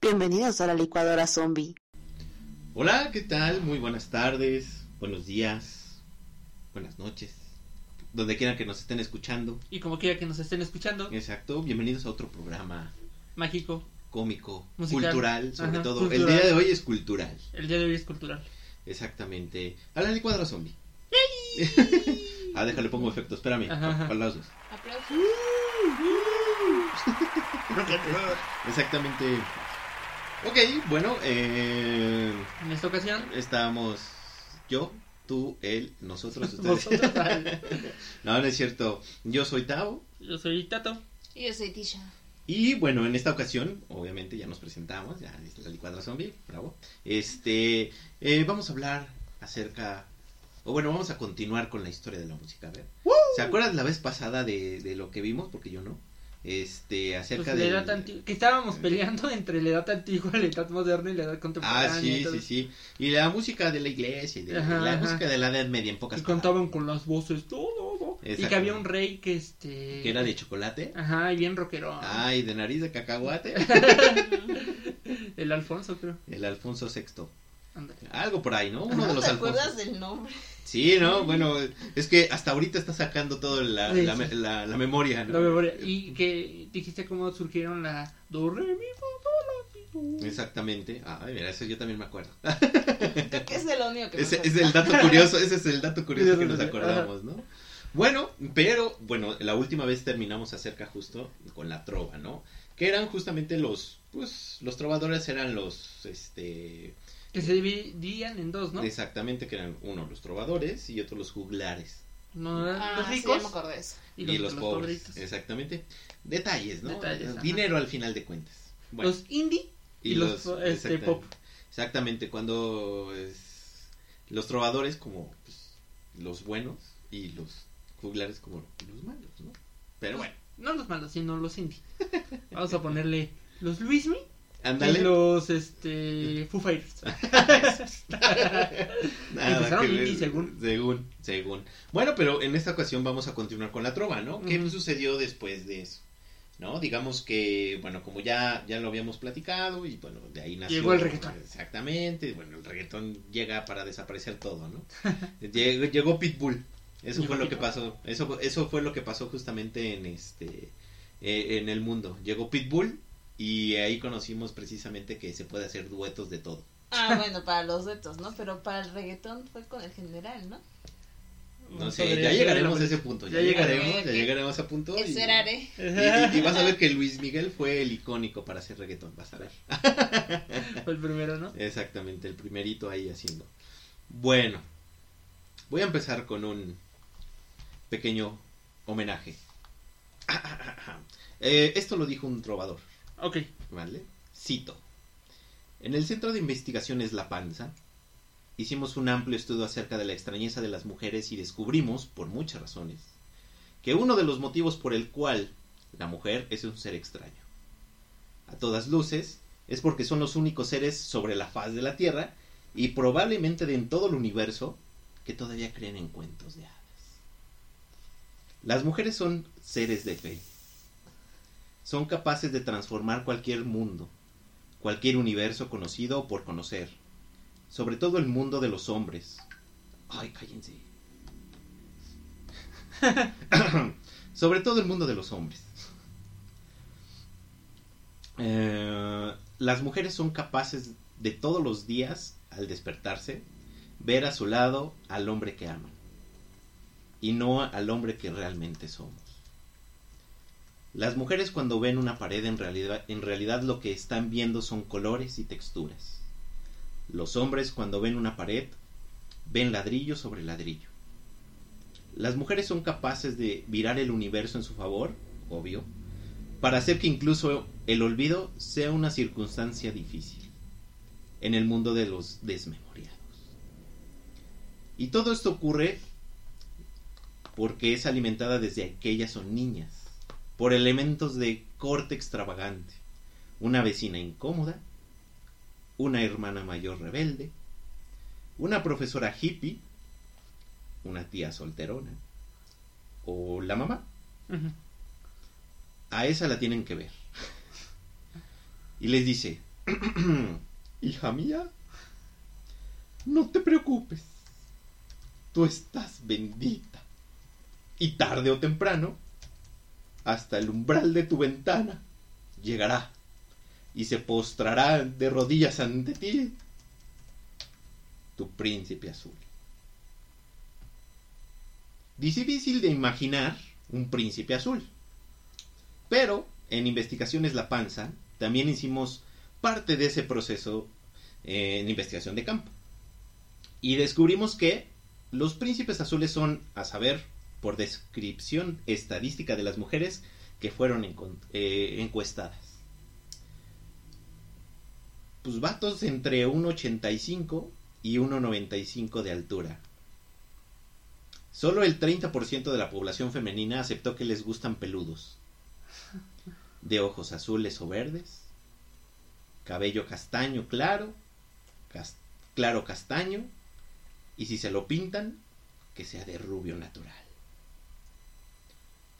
Bienvenidos a la licuadora zombie. Hola, ¿qué tal? Muy buenas tardes, buenos días, buenas noches, donde quieran que nos estén escuchando. Y como quiera que nos estén escuchando, Exacto, bienvenidos a otro programa mágico, cómico, Musical. cultural, sobre Ajá, todo. cultural. El día de hoy es cultural, el día de hoy es cultural. Exactamente. A la licuadora zombie. ah, déjale, pongo efecto, espérame, aplausos. Aplausos. Exactamente. Ok, bueno, eh, En esta ocasión, estamos yo, tú, él, nosotros, ustedes. no, no es cierto. Yo soy Tao. yo soy Tato. Y yo soy Tisha. Y bueno, en esta ocasión, obviamente ya nos presentamos, ya es la licuadra zombie, bravo. Este, eh, vamos a hablar acerca, o bueno, vamos a continuar con la historia de la música. A ver, ¿se acuerdan la vez pasada de, de lo que vimos? Porque yo no. Este, acerca Pues, la de. edad antigua, que estábamos peleando entre la edad antigua, la edad moderna y la edad contemporánea. Ah, sí, sí, sí. Y la música de la iglesia, y de, Ajá, la ajá. música de la Edad Media, en pocas Y palabras. contaban con las voces, todo. Y que había un rey que este. Que era de chocolate. Ajá, y bien rockero. Ah, y de nariz de cacahuate. El Alfonso, creo. El Alfonso VI. Algo por ahí, ¿no? Uno de ¿No los te acuerdas del nombre? Sí, ¿no? Bueno, es que hasta ahorita está sacando toda la, Sí, la, sí. me- la- la memoria, ¿no? La memoria. Y que dijiste cómo surgieron la do, re, mi, fa, sol, la, do. Exactamente. Ay, mira, eso yo también me acuerdo. Creo que es el único que Ese acuerdo. es el dato curioso, ese es el dato curioso que nos acordamos, ¿no? Bueno, pero, bueno, la última vez terminamos acerca justo con la trova, ¿no? Que eran justamente los, pues, los trovadores eran los, este, Que se dividían en dos, ¿no? exactamente, que eran uno los trovadores y otro los juglares. No, Ah, los sí, ricos ya me acordé eso. y Y los, los, los pobres, pobritos. exactamente. Detalles, ¿no? Detalles, ajá. Dinero al final de cuentas. Bueno. Los indie y, los, este, exactamente. pop. Exactamente, cuando es- los trovadores como pues, los buenos y los juglares como los malos, ¿no? Pero bueno, No los malos, sino los indie. Vamos a ponerle los Luismi ándale. y los este Foo Fighters. Nada que indie, según. según, según. Bueno, pero en esta ocasión vamos a continuar con la trova, ¿no? ¿Qué Ujú. sucedió después de eso? ¿No? Digamos que, bueno, como ya, ya lo habíamos platicado y bueno, de ahí nació... Llegó el reggaetón. Exactamente, bueno, el reggaetón llega para desaparecer todo, ¿no? llegó, llegó Pitbull, eso Llegó fue lo que Pitbull. pasó, eso, eso fue lo que pasó justamente en este, eh, en el mundo. Llegó Pitbull y ahí conocimos precisamente que se puede hacer duetos de todo. Ah, bueno, para los duetos, ¿no? Pero para el reggaetón fue con el general, ¿no? No sé, ya llegaremos a ese punto. Ya, Ya llegaremos, ya llegaremos a punto. y- Esperaré. Y, y- y vas a ver que Luis Miguel fue el icónico para hacer reggaetón, vas a ver. Fue el primero, ¿no? Exactamente, el primerito ahí haciendo. Bueno, voy a empezar con un pequeño homenaje. Eh, esto lo dijo un trovador, Ok. ¿vale? Cito. En el Centro de Investigaciones La Panza, hicimos un amplio estudio acerca de la extrañeza de las mujeres y descubrimos, por muchas razones, que uno de los motivos por el cual la mujer es un ser extraño. A todas luces, es porque son los únicos seres sobre la faz de la Tierra y probablemente de en todo el universo que todavía creen en cuentos de hadas. Las mujeres son seres de fe. Son capaces de transformar cualquier mundo, cualquier universo conocido o por conocer, sobre todo el mundo de los hombres. Ay, cállense. sobre todo el mundo de los hombres. Eh, las mujeres son capaces de todos los días, al despertarse, ver a su lado al hombre que aman y no al hombre que realmente somos. Las mujeres cuando ven una pared en realidad, en realidad lo que están viendo son colores y texturas. Los hombres cuando ven una pared ven ladrillo sobre ladrillo. Las mujeres son capaces de virar el universo en su favor, obvio, para hacer que incluso el olvido sea una circunstancia difícil en el mundo de los desmemoriados. Y todo esto ocurre porque es alimentada desde que ellas son niñas, por elementos de corte extravagante, una vecina incómoda, una hermana mayor rebelde, una profesora hippie, una tía solterona o la mamá. A esa la tienen que ver. Y les dice, hija mía, no te preocupes, tú estás bendita. Y tarde o temprano, hasta el umbral de tu ventana, llegará y se postrará de rodillas ante ti tu príncipe azul. Difícil de imaginar un príncipe azul. Pero en Investigaciones La Panza también hicimos parte de ese proceso en investigación de campo. Y descubrimos que los príncipes azules son, a saber, por descripción estadística de las mujeres que fueron eh, encuestadas. Pues vatos entre 1,85 y 1,95 de altura. Solo el 30% de la población femenina aceptó que les gustan peludos. De ojos azules o verdes. Cabello castaño claro. claro castaño. Y si se lo pintan, que sea de rubio natural.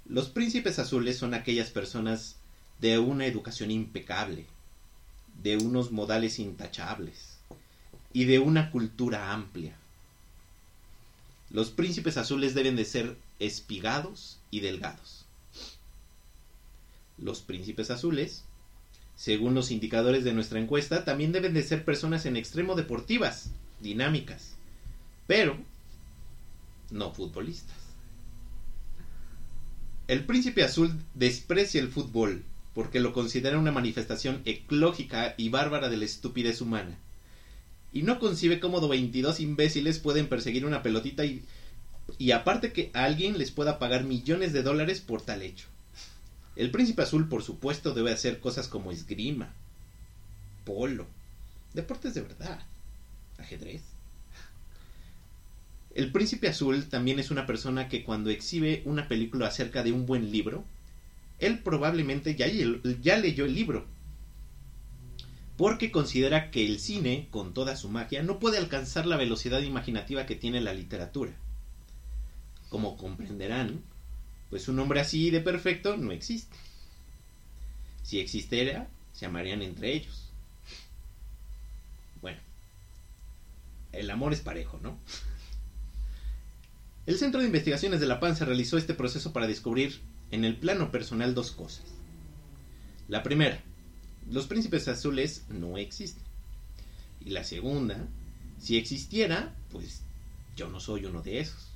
Los príncipes azules son aquellas personas de una educación impecable, de unos modales intachables y de una cultura amplia. Los príncipes azules deben de ser espigados y delgados. Los príncipes azules, según los indicadores de nuestra encuesta, también deben de ser personas en extremo deportivas, dinámicas, pero no futbolistas. El príncipe azul desprecia el fútbol porque lo considera una manifestación eclógica y bárbara de la estupidez humana. Y no concibe cómo 22 imbéciles pueden perseguir una pelotita y, y aparte que alguien les pueda pagar millones de dólares por tal hecho. El príncipe azul, por supuesto, debe hacer cosas como esgrima, polo, deportes de verdad, ajedrez. El príncipe azul también es una persona que cuando exhibe una película acerca de un buen libro, él probablemente ya, leyó el libro. Porque considera que el cine, con toda su magia, no puede alcanzar la velocidad imaginativa que tiene la literatura. Como comprenderán, pues un hombre así de perfecto no existe. Si existiera, se amarían entre ellos. Bueno, el amor es parejo, ¿no? El Centro de Investigaciones de La Panza realizó este proceso para descubrir en el plano personal dos cosas. La primera, los príncipes azules no existen. Y la segunda, si existiera, pues yo no soy uno de esos.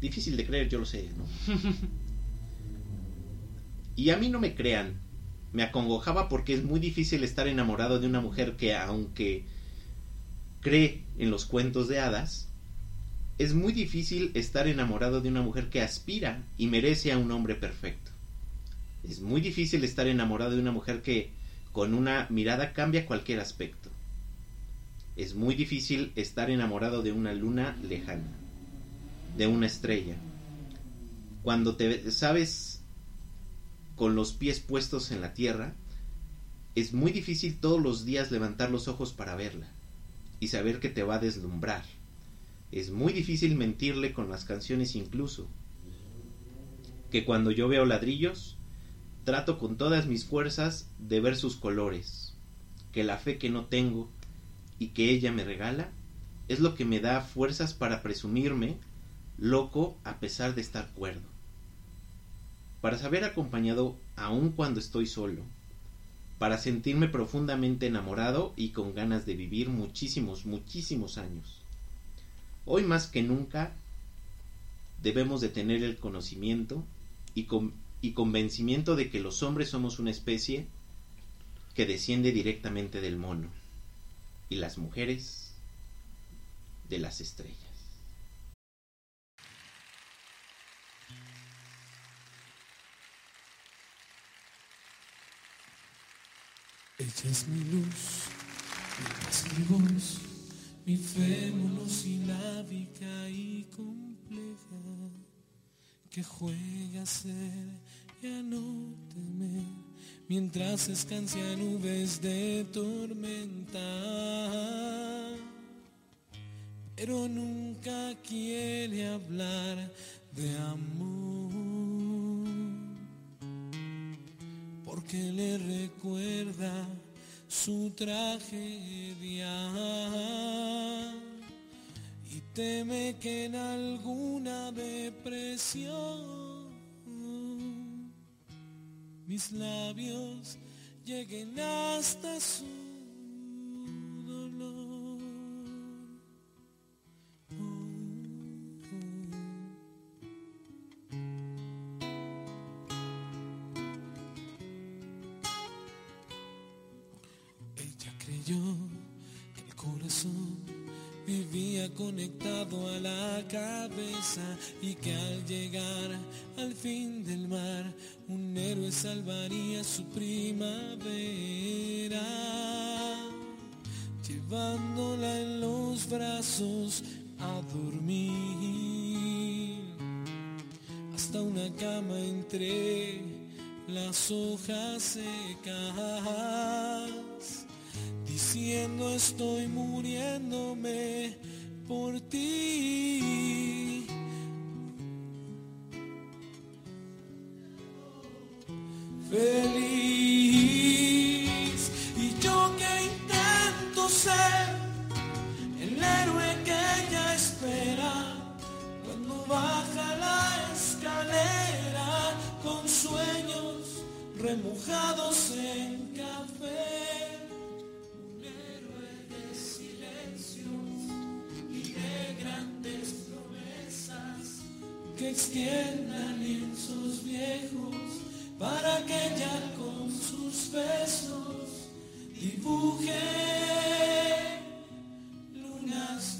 Difícil de creer, yo lo sé, ¿no? y a mí no me crean. Me acongojaba porque es muy difícil estar enamorado de una mujer que, aunque cree en los cuentos de hadas, es muy difícil estar enamorado de una mujer que aspira y merece a un hombre perfecto. Es muy difícil estar enamorado de una mujer que con una mirada cambia cualquier aspecto. Es muy difícil estar enamorado de una luna lejana, de una estrella. Cuando te sabes con los pies puestos en la tierra, es muy difícil todos los días levantar los ojos para verla y saber que te va a deslumbrar. Es muy difícil mentirle con las canciones incluso. Que cuando yo veo ladrillos, trato con todas mis fuerzas de ver sus colores. Que la fe que no tengo y que ella me regala es lo que me da fuerzas para presumirme loco a pesar de estar cuerdo. Para saber acompañado aun cuando estoy solo. Para sentirme profundamente enamorado y con ganas de vivir muchísimos, muchísimos años. Hoy más que nunca debemos de tener el conocimiento y, con, y, convencimiento de que los hombres somos una especie que desciende directamente del mono y las mujeres de las estrellas. Ella es mi luz, mi mi fe monosilábica y compleja, que juega a ser y a no mientras escancia nubes de tormenta. pero nunca quiere hablar de amor, porque le recuerda su tragedia. Y teme que en alguna depresión mis labios lleguen hasta su cama entre las hojas secas diciendo estoy muriéndome por ti. Remojados en café. Un héroe de silencios y de grandes promesas que extienda lienzos viejos para que ella con sus besos dibuje lunas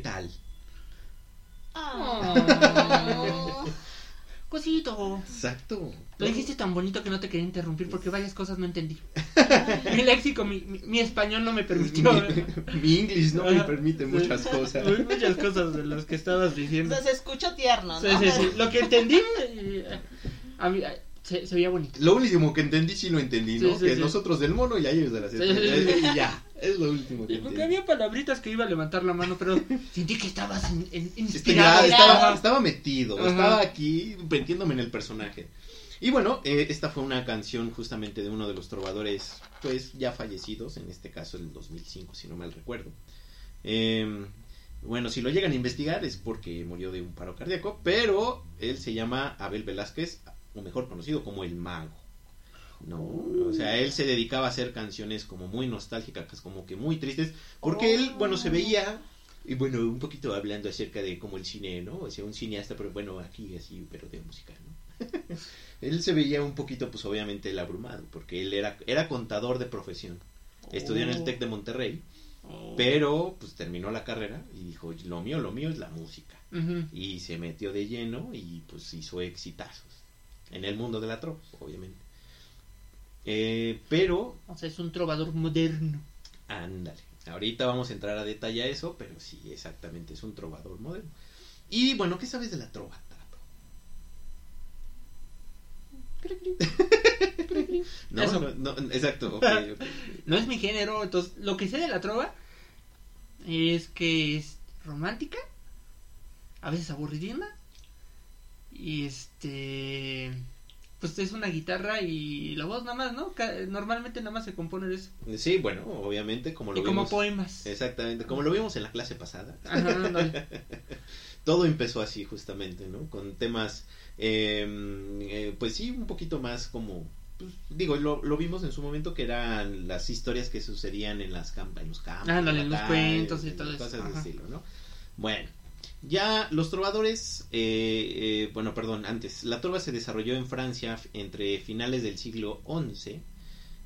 tal? Oh. Cosito. Exacto. Lo dijiste tan bonito que no te quería interrumpir porque varias cosas no entendí. mi léxico, mi, mi, mi español no me permitió. Mi, mi inglés no me permite muchas cosas. Muchas cosas de las que estabas O diciendo. sea, se escucha tierno, Sí, ¿no? sí, sí. Lo que entendí, eh, a mí, eh, se, se veía bonito. Lo último que entendí sí lo entendí, ¿no? Sí, sí, que sí. nosotros del mono y a ellos de las Sí, sí, sí. Y ya, es lo último que Porque había palabritas que iba a levantar la mano, pero sentí que estabas en, en- inspirado. estaba, estaba metido, Ajá. estaba aquí metiéndome en el personaje. Y bueno, eh, esta fue una canción justamente de uno de los trovadores, pues ya fallecidos, en este caso el 2005, si no mal recuerdo. Eh, bueno, si lo llegan a investigar es porque murió de un paro cardíaco, pero él se llama Abel Velázquez, o mejor conocido como el mago. No, o sea, él se dedicaba a hacer canciones como muy nostálgicas, como que muy tristes, porque él, bueno, se veía y bueno, un poquito hablando acerca de como el cine, ¿no? O sea, un cineasta, pero bueno, aquí así, pero de música, ¿no? él se veía un poquito, pues obviamente, el abrumado, porque él era, era contador de profesión. Estudió en el TEC de Monterrey, Oh. pero pues terminó la carrera y dijo, lo mío, lo mío es la música. Y se metió de lleno y pues hizo exitazos. En el mundo de la trova, obviamente. Eh, pero O sea, es un trovador moderno. Ándale. Ahorita vamos a entrar a detalle a eso, pero sí, exactamente, es un trovador moderno. Y bueno, ¿qué sabes de la trova? No, no, no, exacto, ok, ok. No es mi género, entonces lo que sé de la trova es que es romántica, a veces aburridina y este pues es una guitarra y la voz nada más, ¿no? Normalmente nada más se compone de eso. Sí, bueno, obviamente, como lo Y como vimos. poemas. Exactamente, como lo vimos en la clase pasada. Ajá, todo empezó así justamente, ¿no? Con temas, eh, eh, pues sí, un poquito más como, pues, digo, lo, lo vimos en su momento que eran las historias que sucedían en las camp en los campos, Ándale, en los cuentos y todo eso, cosas de estilo, ¿no? Bueno, ya los trovadores, eh, eh, bueno, perdón, antes, la trova se desarrolló en Francia entre finales del siglo XI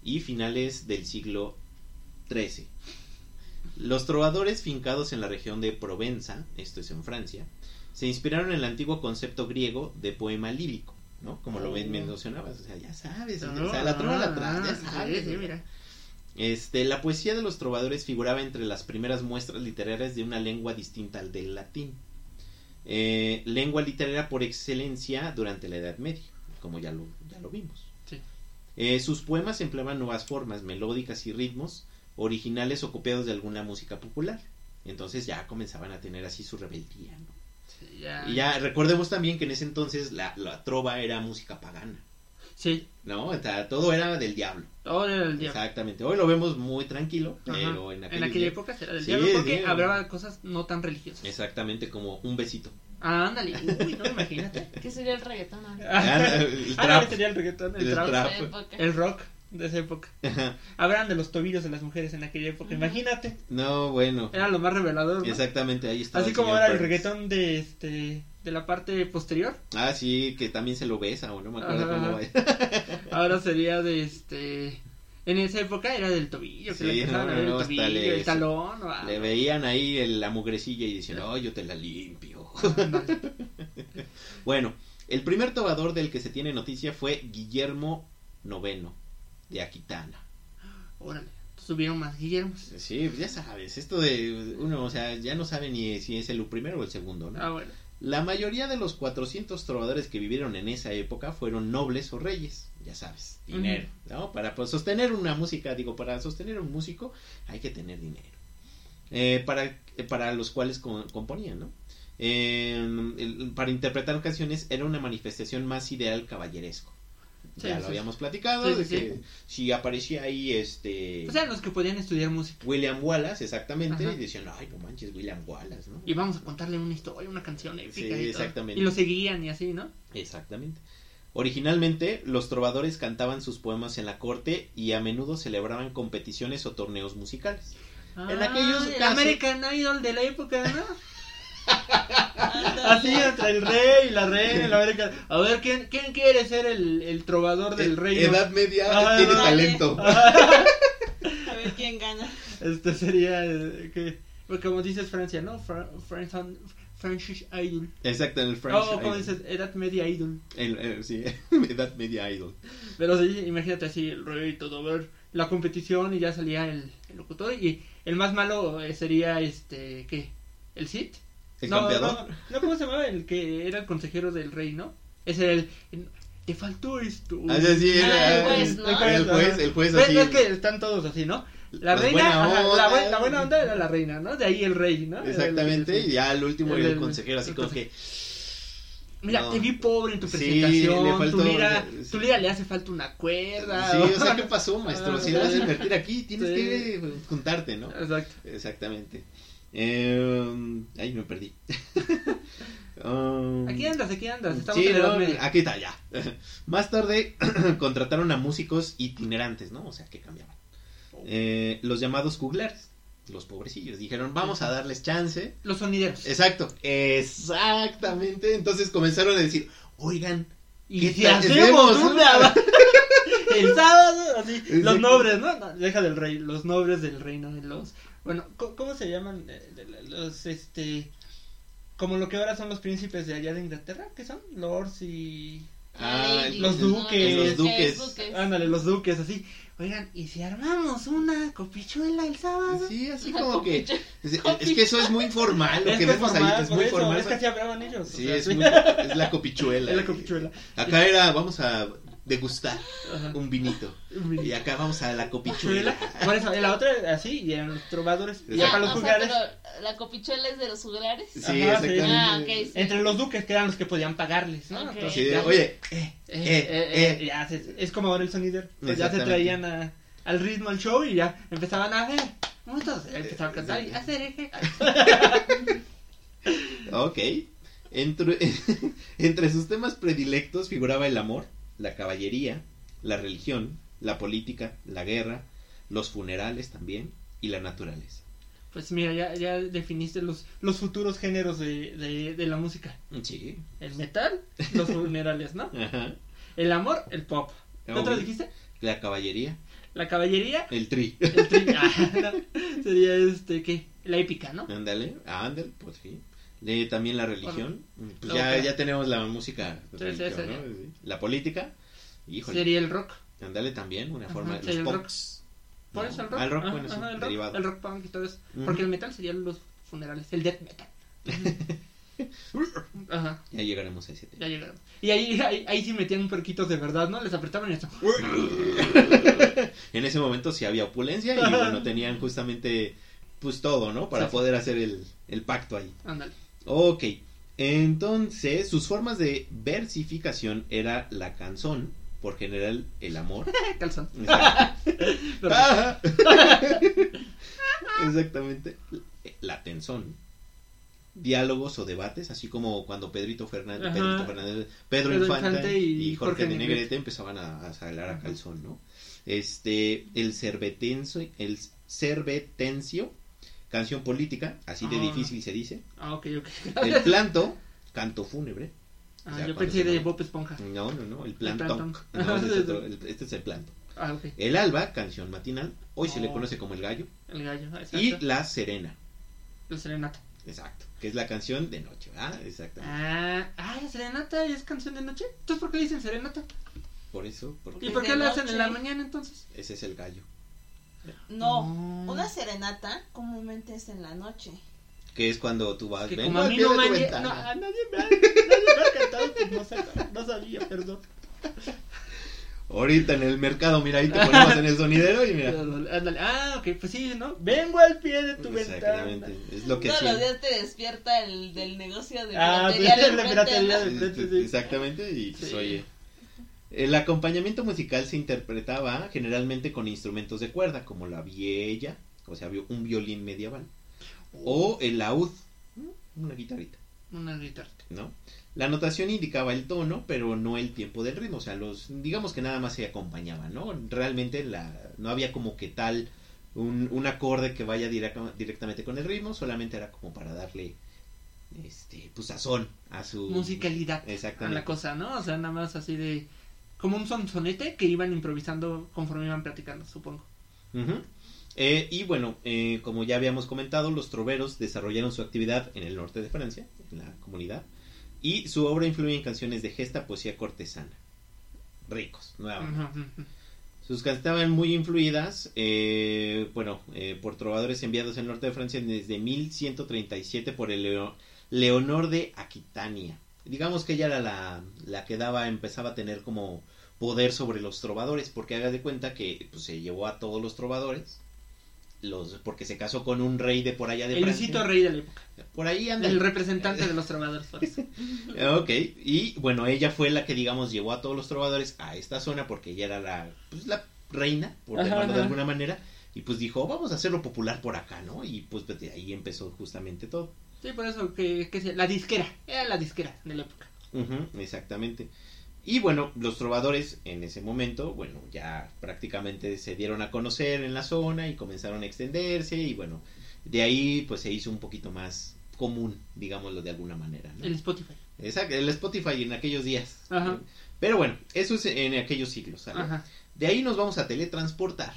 y finales del siglo XIII. Los trovadores fincados en la región de Provenza, esto es en Francia, se inspiraron en el antiguo concepto griego de poema lírico, ¿no? Como lo ven- Oh. mencionabas, o sea, ya sabes, o sea, la trova la traes, ya Ah, sabes. Mira. Este, la poesía de los trovadores figuraba entre las primeras muestras literarias de una lengua distinta al del latín. Eh, lengua literaria por excelencia durante la Edad Media, como ya lo, ya lo vimos. Sí. Eh, sus poemas empleaban nuevas formas melódicas y ritmos originales o copiados de alguna música popular. Entonces ya comenzaban a tener así su rebeldía. ¿no? Sí, ya. Y ya recordemos también que en ese entonces la, la trova era música pagana, Sí, ¿no? O sea, todo era del diablo. Todo era del diablo. Exactamente. Hoy lo vemos muy tranquilo, Ajá. pero en En aquella, época era del Sí, diablo porque sí. hablaba cosas no tan religiosas. Exactamente como un besito. Ah, ándale. Uy, no, imagínate. ¿Qué sería el reggaetón ahora? Ah, el Ah, trap. no, sería el reggaetón, el, El trap, trap. De esa época. el rock de esa época. Ajá. Hablan de los tobillos de las mujeres en aquella época. Imagínate. No, bueno. Era lo más revelador, ¿no? Exactamente, ahí está. Así el como era el reggaetón de este de la parte posterior, Ah, sí, que también se lo besa o no me acuerdo Ajá. cómo va. ahora sería de este en esa época era del tobillo, que Sí, le empezaban no, no, tobillo, le- el talón. Le veían ahí el- la mugrecilla y decían, oh, yo te la limpio. Bueno, el primer trovador del que se tiene noticia fue Guillermo IX de Aquitana. Órale, subieron más Guillermo. Sí, ya sabes, esto de uno, o sea, ya no sabe ni si es el primero o el segundo, ¿no? Ah, bueno. La mayoría de los 400 trovadores que vivieron en esa época fueron nobles o reyes, ya sabes, dinero, ¿no? Para pues, sostener una música, digo, para sostener un músico hay que tener dinero. Eh, para, para los cuales con- componían, ¿no? Eh, el- para interpretar canciones era una manifestación más ideal caballeresco. Sí, ya sí, lo habíamos platicado, de que si aparecía ahí este... O sea, los que podían estudiar música. William Wallace, exactamente, Ajá. y decían, ay, no manches, William Wallace, ¿no? Y vamos a contarle una historia, una canción épica. Sí, y todo. exactamente. Y lo seguían y así, ¿no? Exactamente. Originalmente, los trovadores cantaban sus poemas en la corte y a menudo celebraban competiciones o torneos musicales. En aquellos Ah, el casos- American Idol de la época, ¿no? Así entre el rey y la reina, el American. A ver, ¿quién, quién quiere ser el, el trovador del rey? Eh, Edad media Ah, tiene no. talento. A ver quién gana. Este sería eh, que, pues, como dices Francia, ¿no? Fra- Fran- French Idol. Exacto, en el French. Oh, como Idol. dices, Edad Media Idol. El- el- sí, edad media idol. Pero sí, imagínate así, el rey, todo, a ver, la competición y ya salía el, el locutor. Y el más malo eh, sería, este, ¿qué? ¿El Cid? El no, campeador. No, no, ¿cómo se llamaba? El que era el consejero del rey, ¿no? Ese era el... el- te faltó esto. Ah, sí, sí, era- el juez, ¿no? El juez, el juez ¿Ves, así. ves que están todos así, ¿no? La reina, buena ajá, la, onda. buen- la buena onda era la reina, ¿no? De ahí el rey, ¿no? El Exactamente, y ya al último El- era el el- consejero, así el como que. Mira, No. te vi pobre en tu Sí, presentación, le tu, faltó- lira, sí. tu lira le hace falta una cuerda. Sí, o sea, ¿qué pasó, maestro? Ah, Si vas a invertir aquí, tienes Sí. que juntarte, ¿no? Exacto. Exactamente. Eh, ahí me perdí. Um, Aquí andas, aquí andas, estamos sí, en no, aquí está, ya. Más tarde contrataron a músicos itinerantes, ¿no? O sea, que cambiaban. Eh, los llamados juglares, los pobrecillos, dijeron, vamos a darles chance. Los sonideros. Exacto, exactamente. Entonces comenzaron a decir, oigan, Y ¿qué si hacemos una... el sábado, así, los nobles, ¿no? No, Deja del rey, los nobles del reino de los... Bueno, ¿cómo, cómo se llaman? Eh, Los, este... Como lo que ahora son los príncipes de allá de Inglaterra, ¿qué son? Lords y... Ah, los ¿no? duques. Los duques. Ándale, los duques, así. Oigan, ¿y si armamos una copichuela el sábado? sí, así como que... Es, es que eso es muy formal, lo Es que vemos formal, ahí es muy eso, formal. Es que así hablaban ellos. o Sí, sea, es, sí. muy- es la copichuela. Es la copichuela. Acá era, vamos a degustar Ajá. un vinito. Y acá vamos a la copichuela. Por eso, en la otra así, y en los trovadores. Y Ya, para los juglares. la copichuela es de los juglares. Sí, Ajá. Ah, sí. Entre los duques, que eran los que podían pagarles, ¿no? Ok. Entonces, Sí, de, ya- oye, eh, eh, eh, eh, eh. ya se- es como ahora el sonider. Pues ya se traían a- al ritmo al show y ya empezaban a ver. Muchos empezaban a cantar y hacer eje. Ok. Entre, entre sus temas predilectos figuraba el amor, la caballería, la religión, la política, la guerra, los funerales también y la naturaleza. Pues mira, ya, ya definiste los, los futuros géneros de, de, de la música. Sí. El metal, los funerales, ¿no? Ajá. El amor, el pop. ¿Qué Obvio. otro dijiste? La caballería, La caballería, el tri. el tri... ah, no, sería este, ¿qué? La épica, ¿no? Ándale, ándale, pues sí. Le- también la religión. Pues ya, ya tenemos la música. Sí, sí, religión, sería. ¿no? Sí. La política. Híjole. Sería el rock. Ándale también, una Ajá, forma. sí, los punks. ¿Por eso el rock? ah, el rock, Ajá, bueno, sí, ajá, el rock, derivado. el rock punk y todo eso. Ujú. Porque el metal serían los funerales, el death metal. Ajá, Ya llegaremos a ese tema. ya llegaron. Y ahí, ahí, ahí sí metían puerquitos de verdad, ¿no? Les apretaban y esto. En ese momento sí había opulencia y bueno, tenían justamente pues todo, ¿no? Para Sí, sí. poder hacer el, el pacto ahí. Ándale. Ok, entonces sus formas de versificación era la canción, por general el amor. Calzón. Exactamente. La tensón. Diálogos o debates, así como cuando Pedrito Fernández. Pedrito Fernández, Pedro, Pedro Infante, Infante y, y Jorge, Jorge de Negrete. Negrete empezaban a, a salar a calzón, ¿no? Este, el cervetenso, el cervetencio, canción política, así de Ah. difícil se dice. Ah, ok, ok. El planto, canto fúnebre. Ah, O sea, yo pensé se de. Bob Esponja. No, no, no, el plantón. plantón. No, ese es otro, el- este es el planto. Ah, ok. El alba, canción matinal, hoy se le Oh. conoce como el gallo. El gallo, exacto. Y la serena, El serenata. exacto, que es la canción de noche, ¿ah? Exactamente. Ah, ah, la serenata es canción de noche. Entonces, ¿por qué le dicen serenata? Por eso, porque ¿Y por qué la hacen en la mañana entonces? ese es el gallo. No, Mm. una serenata comúnmente es en la noche. Que es cuando tú vas, Que vengo como a al mí pie no de me han no, a nadie me ha, nadie me ha cantado, pues no, sabía, no sabía, perdón. Ahorita en el mercado, mira, ahí te ponemos en el sonidero y mira. Ándale, Ah, ok, pues sí, ¿no? Vengo al pie de tu Exactamente, ventana. es lo que Todos sí. los días te despierta el del negocio de Ah, piratería pues, del de piratería. Exactamente, y pues Sí. oye. El acompañamiento musical se interpretaba generalmente con instrumentos de cuerda, como la viella, o sea, un violín medieval, o el laúd, una guitarrita, Una guitarra. ¿no? La notación indicaba el tono, pero no el tiempo del ritmo, o sea, los, digamos que nada más se acompañaban, ¿no? Realmente la, no había como que tal un, un acorde que vaya directa- directamente con el ritmo, solamente era como para darle, este, pues sazón a su... Musicalidad a Exactamente. la cosa, ¿no? O sea, nada más así de. Como un sonsonete que iban improvisando conforme iban platicando, supongo. Eh, y bueno, eh, como ya habíamos comentado, los troveros desarrollaron su actividad en el norte de Francia, en la comunidad, y su obra influye en canciones de gesta, poesía cortesana. Ricos, nuevamente. Sus canciones estaban muy influidas, eh, bueno, eh, por trovadores enviados al norte de Francia desde 1137 por el Leo- Leonor de Aquitania. Digamos que ella era la, la que daba, empezaba a tener como poder sobre los trovadores, porque haga de cuenta que pues, se llevó a todos los trovadores, los, porque se casó con un rey de por allá de El Francia. Luisito Rey de la época. Por ahí anda. El representante de los por eso. Ok, y bueno, ella fue la que, digamos, llevó a todos los trovadores a esta zona porque ella era la, pues, la reina, por Ajá, llamarlo de alguna manera, y pues dijo, vamos a hacerlo popular por acá, ¿no? Y pues de ahí empezó justamente todo. Sí, por eso que, que se- la disquera. Era la disquera de la época. Ujú, exactamente. Y bueno, los trovadores en ese momento, bueno, ya prácticamente se dieron a conocer en la zona y comenzaron a extenderse y bueno, de ahí pues se hizo un poquito más común, digámoslo de alguna manera. ¿no? El Spotify. Exacto, el Spotify en aquellos días. Ajá. Pero bueno, eso es en aquellos siglos. ¿sale? Ajá. De ahí nos vamos a teletransportar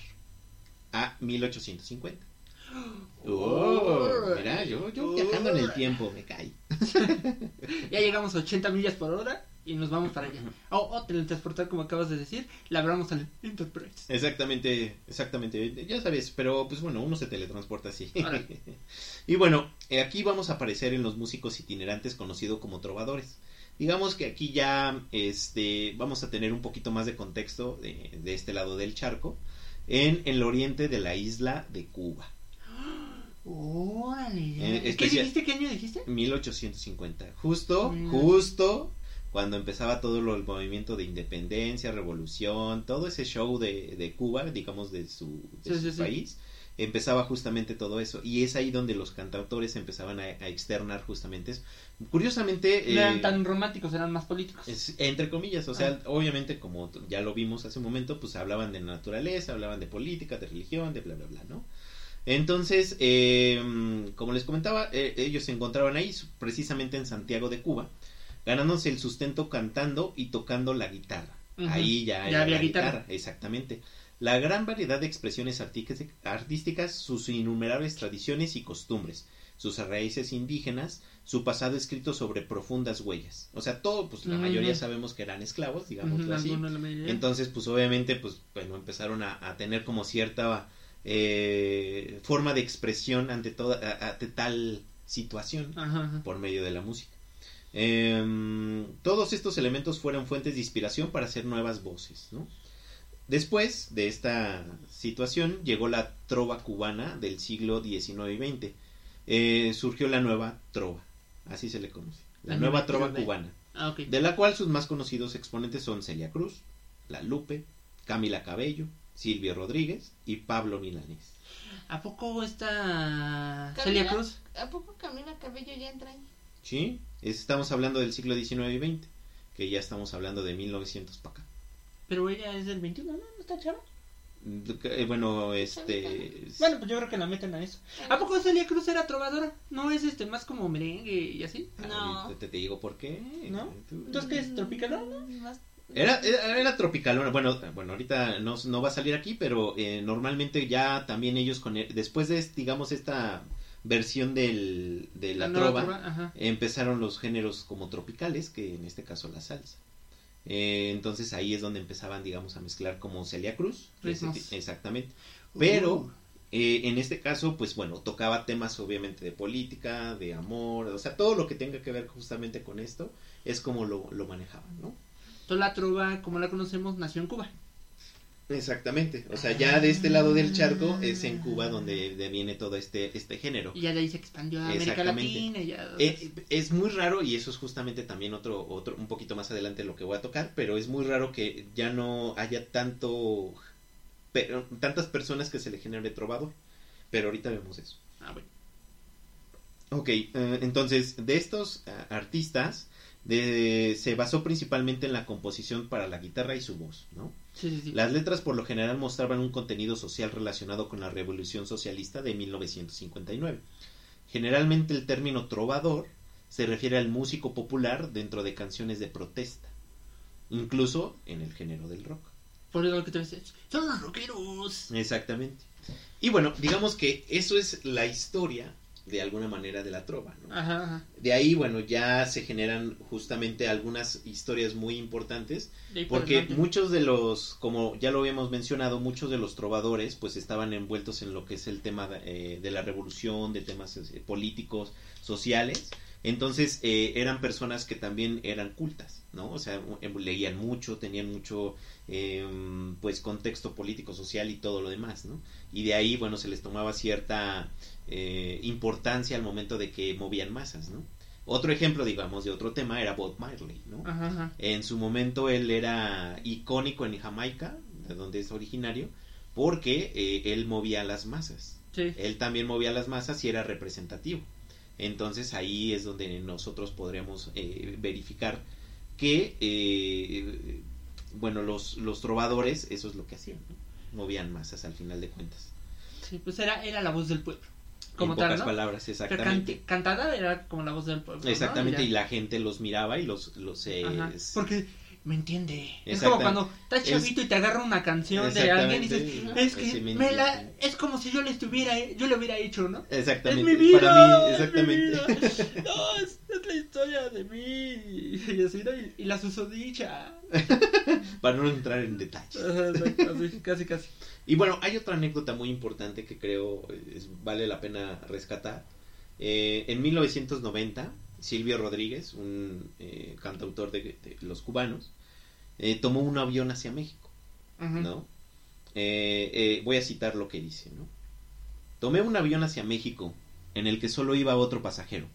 a 1850. Oh, mira, yo, yo viajando en el tiempo me caí. Ya llegamos a 80 millas por hora y nos vamos para allá. O, o teletransportar, como acabas de decir, la hablamos al Enterprise. Exactamente, exactamente, ya sabes, pero pues bueno, uno se teletransporta así. Y bueno, eh, aquí vamos a aparecer en los músicos itinerantes conocidos como trovadores. Digamos que aquí ya este, vamos a tener un poquito más de contexto de, de este lado del charco, en el oriente de la isla de Cuba. Órale. Eh, ¿Qué dijiste? ¿Qué año dijiste? 1850. Justo, justo cuando empezaba todo lo, el movimiento de independencia, revolución, todo ese show de, de Cuba, digamos, de su, de Sí, su sí, sí. país. empezaba justamente todo eso. Y es ahí donde los cantautores empezaban a, a externar justamente eso. Curiosamente... No eran eh, tan románticos, eran más políticos. es- entre comillas, o sea, obviamente como ya lo vimos hace un momento, pues hablaban de naturaleza, hablaban de política, de religión, de bla, bla, bla, ¿no? Entonces, eh, como les comentaba, eh, ellos se encontraban ahí, precisamente en Santiago de Cuba, ganándose el sustento cantando y tocando la guitarra. Ahí ya, había la guitarra. exactamente. La gran variedad de expresiones artístic- artísticas, sus innumerables tradiciones y costumbres, sus raíces indígenas, su pasado escrito sobre profundas huellas. O sea, todo, pues la mayoría sabemos que eran esclavos, digamos así. Entonces, pues obviamente, pues bueno, empezaron a, a tener como cierta eh, forma de expresión ante toda, ante tal situación por medio de la música. Em, todos estos elementos fueron fuentes de inspiración para hacer nuevas voces, ¿no? Después de esta situación llegó la trova cubana del siglo XIX y XX. Eh, surgió la nueva trova, así se le conoce. La, La nueva nueva trova cubana, Ah, de la cual sus más conocidos exponentes son Celia Cruz, La Lupe, Camila Cabello, Silvio Rodríguez y Pablo Milanés. ¿A poco esta Camila- Celia Cruz? ¿A poco Camila Cabello ya entra ahí? ¿Sí? Estamos hablando del siglo XIX y XX, que ya estamos hablando de 1900 para acá. Pero ella es del 21, ¿no? ¿No está chava? Eh, Bueno, este... Bueno, pues yo creo que la meten a eso. ¿A poco Celia Cruz era trovadora? ¿No es este más como merengue y así? No. ahorita Te, te digo por qué. ¿No? Entonces, ¿qué es? ¿Tropicalona? Mm, más- Era, era, era tropicalona. Bueno, bueno, ahorita no, no va a salir aquí, pero eh, normalmente ya también ellos, con el- después de, digamos, esta versión del, de la, trova, Ajá. empezaron los géneros como tropicales, que en este caso la salsa. Eh, entonces ahí es donde empezaban, digamos, a mezclar como Celia Cruz. ese exactamente. Pero, Uh. eh, en este caso, pues bueno, tocaba temas obviamente de política, de amor, o sea, todo lo que tenga que ver justamente con esto es como lo, lo manejaban, ¿no? Entonces la trova, como la conocemos, nació en Cuba. Exactamente, o sea, ya de este lado del charco es en Cuba donde de- viene todo este, este género. Y ya de ahí se expandió a América. Latina. Ya... Eh, es muy raro y eso es justamente también otro, otro, un poquito más adelante lo que voy a tocar, pero es muy raro que ya no haya tanto, pero, tantas personas que se le genere trovador, pero ahorita vemos eso. Ah, bueno. Ok, eh, entonces de estos eh, artistas de- se basó principalmente en la composición para la guitarra y su voz, ¿no? Sí, sí, sí. Las letras por lo general mostraban un contenido social relacionado con la revolución socialista de 1959. Generalmente el término trovador se refiere al músico popular dentro de canciones de protesta, incluso en el género del rock. Por eso lo que te son los rockeros. Exactamente. Y bueno, digamos que eso es la historia de alguna manera de la trova, ¿no? Ajá, ajá. De ahí, bueno, ya se generan justamente algunas historias muy importantes Porque muchos de los, como ya lo habíamos mencionado, muchos de los trovadores pues estaban envueltos en lo que es el tema de, eh, de la revolución, de temas eh, políticos, sociales. Entonces eh, eran personas que también eran cultas, ¿no? O sea, eh, leían mucho, tenían mucho eh, pues contexto político, social y todo lo demás, ¿no? Y de ahí, bueno, se les tomaba cierta eh, importancia al momento de que movían masas, ¿no? Otro ejemplo, digamos, de otro tema era Bob Marley, ¿no? Ajá, ajá. En su momento él era icónico en Jamaica, de donde es originario, porque eh, él movía las masas. Sí. Él también movía las masas y era representativo. Entonces ahí es donde nosotros podríamos eh, verificar que, bueno, los, los trovadores, eso es lo que hacían, ¿no? movían masas al final de cuentas. Sí, pues era, era la voz del pueblo. Como en tal, pocas ¿no? palabras, exactamente. cantada era como la voz del pueblo. ¿no? Exactamente, y ya. la gente los miraba y los... los eh, Porque me entiende. Es como cuando estás es- chavito y te agarra una canción de alguien y dices, es que me la, es como si yo le estuviera, yo le hubiera hecho, ¿no? Exactamente. Es mi vida. Para mí, es exactamente. mi vida. No, es, es la historia de mí. Y así, ¿no? Y, y la susodicha. Para no entrar en detalles. Casi, casi. Y bueno, hay otra anécdota muy importante que creo es- vale la pena rescatar. Eh, en 1990, Silvio Rodríguez, un eh, cantautor de, de los cubanos, eh, tomó un avión hacia México. ¿no? Eh, eh, voy a citar lo que dice, ¿no? Tomé un avión hacia México en el que solo iba otro pasajero,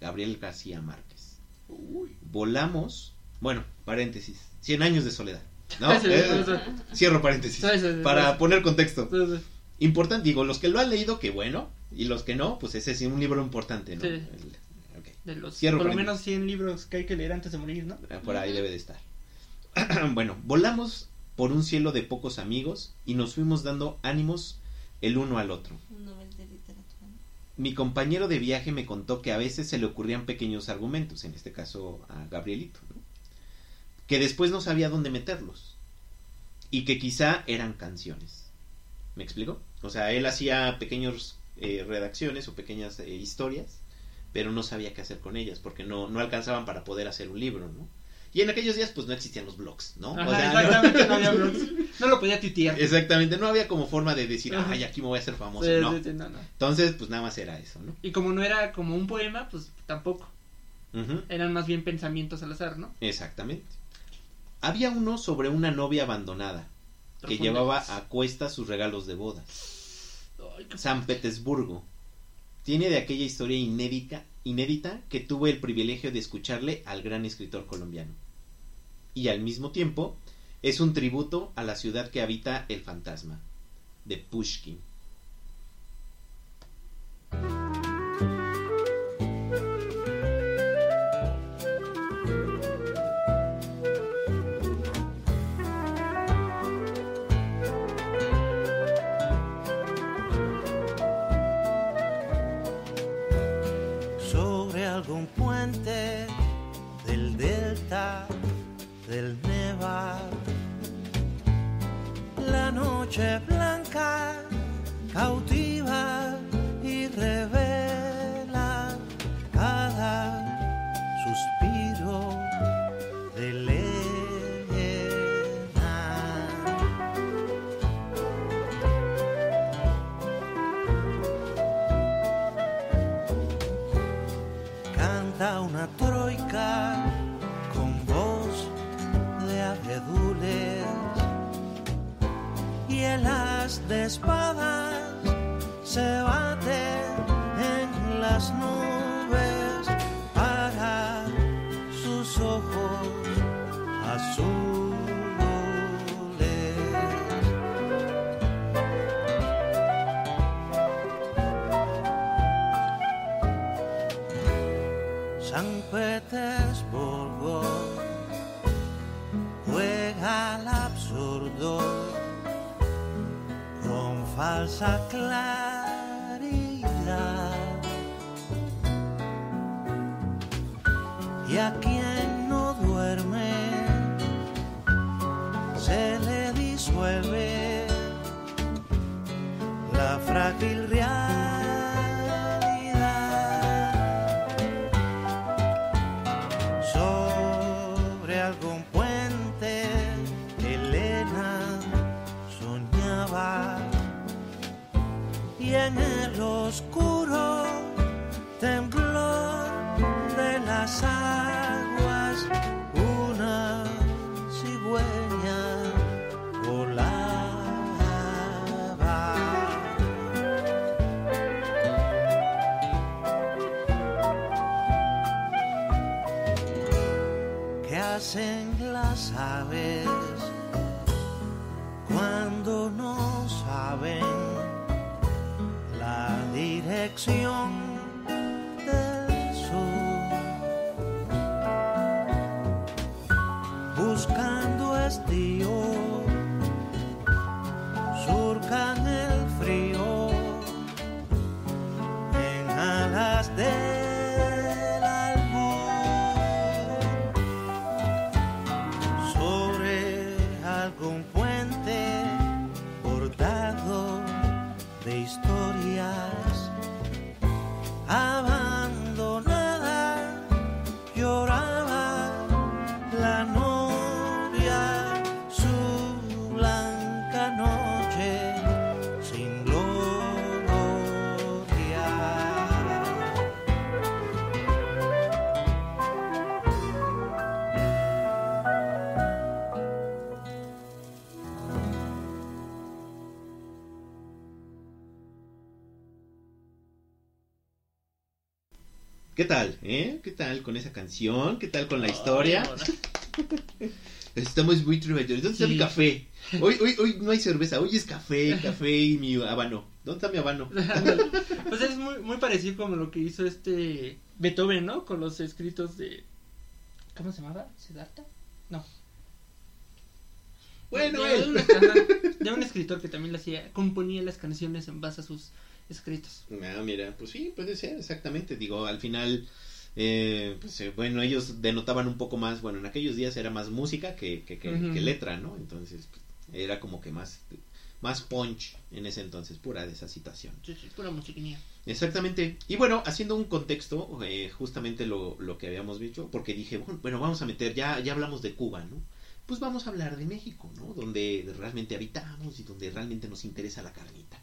Gabriel García Márquez. Uy. Volamos, bueno, paréntesis, 100 años de soledad. ¿no? Sí, sí, Eh, sí, sí. Cierro paréntesis. Sí, sí, sí, para sí. poner contexto. Sí, sí. Importante, digo, los que lo han leído, que bueno, y los que no, pues ese es un libro importante, ¿no? Sí. El- ok. De los, Cierro por lo menos 100 libros que hay que leer antes de morir, ¿no? Ah, Por ahí debe de estar. bueno, volamos por un cielo de pocos amigos y nos fuimos dando ánimos el uno al otro. Mi compañero de viaje me contó que a veces se le ocurrían pequeños argumentos, en este caso a Gabrielito, ¿no? que después no sabía dónde meterlos y que quizá eran canciones. ¿Me explico? O sea, él hacía pequeñas redacciones o pequeñas eh, historias, pero no sabía qué hacer con ellas porque no, no alcanzaban para poder hacer un libro, ¿no? Y en aquellos días pues no existían los blogs, ¿no? O sea, exactamente, no, había blogs. No lo podía titear. Exactamente, no había como forma de decir, Ajá. ay, aquí me voy a hacer famoso, Sí, no. sí, sí, no, no. Entonces, pues nada más era eso, ¿no? Y como no era como un poema, pues tampoco. Eran más bien pensamientos al azar, ¿no? Exactamente. Había uno sobre una novia abandonada que llevaba a cuestas sus regalos de boda. Ay, qué- San Petersburgo. Tiene de aquella historia inédita, inédita que tuve el privilegio de escucharle al gran escritor colombiano. Y al mismo tiempo es un tributo a la ciudad que habita el fantasma, de Pushkin. Noche blanca cautiva de espadas falsa claridad. Y a quien no duerme se le disuelve la frágil hacen las aves tal? ¿Eh? ¿Qué tal con esa canción? ¿Qué tal con la historia? Estamos muy trovadores. ¿Dónde está mi café? Hoy, hoy, hoy no hay cerveza, hoy es café, café y mi habano. ¿Dónde está mi habano? Pues es muy, muy parecido como lo que hizo este Beethoven, ¿no? Con los escritos de... ¿Cómo se llamaba? ¿Siddhartha? No. Bueno, de, él. un, ajá, de un escritor que también le hacía, componía las canciones en base a sus escritos. Ah, mira, pues sí, puede ser, exactamente. Digo, al final, eh, pues eh, bueno, ellos denotaban un poco más, bueno, en aquellos días era más música que, que, que- que letra, ¿no? Entonces, pues, era como que más, más punch en ese entonces, pura de esa situación. Sí, sí, pura musiquinía. Exactamente. Y bueno, haciendo un contexto, eh, justamente lo, lo que habíamos dicho, porque dije, bueno, bueno, vamos a meter, ya, ya hablamos de Cuba, ¿no? Pues vamos a hablar de México, ¿no? Donde realmente habitamos y donde realmente nos interesa la carnita.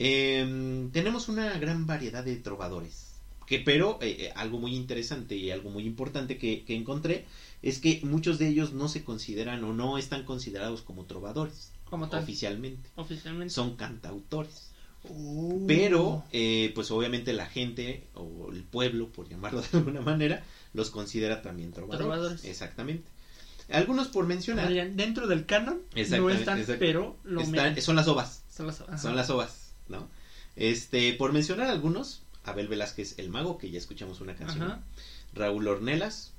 Eh, tenemos una gran variedad de trovadores. Que, pero eh, eh, algo muy interesante y algo muy importante que, que encontré es que muchos de ellos no se consideran o no están considerados como trovadores Como tal. oficialmente. Oficialmente. Son cantautores. Oh. Pero, eh, pues obviamente la gente o el pueblo, por llamarlo de alguna manera, los considera también trovadores. Trovadores. Exactamente. Algunos por mencionar. Dentro del canon no están, pero lo están- meten. son las ovas. Son las, ajá. Son las ovas, ¿no? Este, por mencionar algunos, Abel Velázquez el Mago, que ya escuchamos una canción. Ajá. Raúl Ornelas.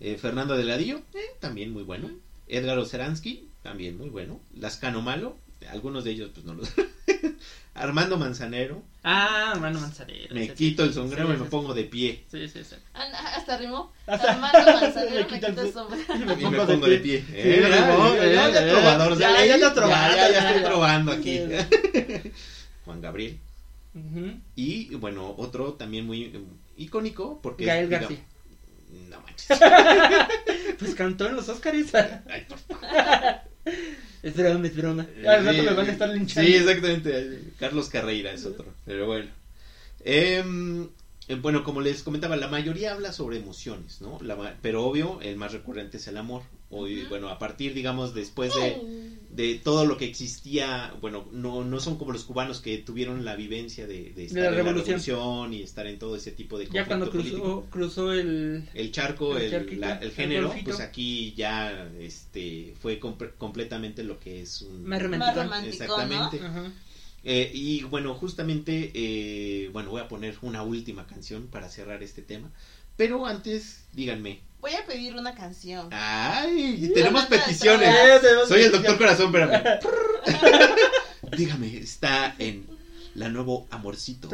Eh, Fernando de Ladillo, eh, también muy bueno. Edgar Oceransky, también muy bueno. Lascano Malo, algunos de ellos pues no los... Armando Manzanero, Ah, hermano Manzanero. me sí, quito sí, el sombrero sí, y me sí, pongo de pie. Sí, sí, sí. Hasta rimó. Hasta- Armando Manzanero Me quita el el sombrero. Y me Y me pongo de pie. Eh, mira, rimó, ya, ya, ya trovador, Ya, ya, ya estoy trovando aquí. Juan Gabriel. Y bueno, otro también muy eh, icónico porque es, Gael digamos- García. No manches. Pues cantó en los Oscars. Ay, por favor. Es broma, es broma. Al rato me van a estar linchando. Sí, exactamente. Carlos Carreira es otro. Pero bueno. Em, eh, bueno, como les comentaba, la mayoría habla sobre emociones, ¿no? La pero obvio, el más recurrente es el amor. Hoy, bueno, a partir, digamos, después de, de todo lo que existía, bueno, no, no son como los cubanos que tuvieron la vivencia de, de estar la en revolución. la revolución y estar en todo ese tipo de Ya cuando político. cruzó, cruzó el. el charco, El el, charquito, la- el el género, pues aquí ya este fue compre- completamente lo que es un Más Más romántico. exactamente. Eh, y bueno, justamente, eh, bueno, voy a poner una última canción para cerrar este tema. Pero antes, díganme. Voy a pedir una canción. ¡Ay! Tenemos peticiones. Soy el doctor corazón, espérame. Dígame, está en la nuevo Amorcito.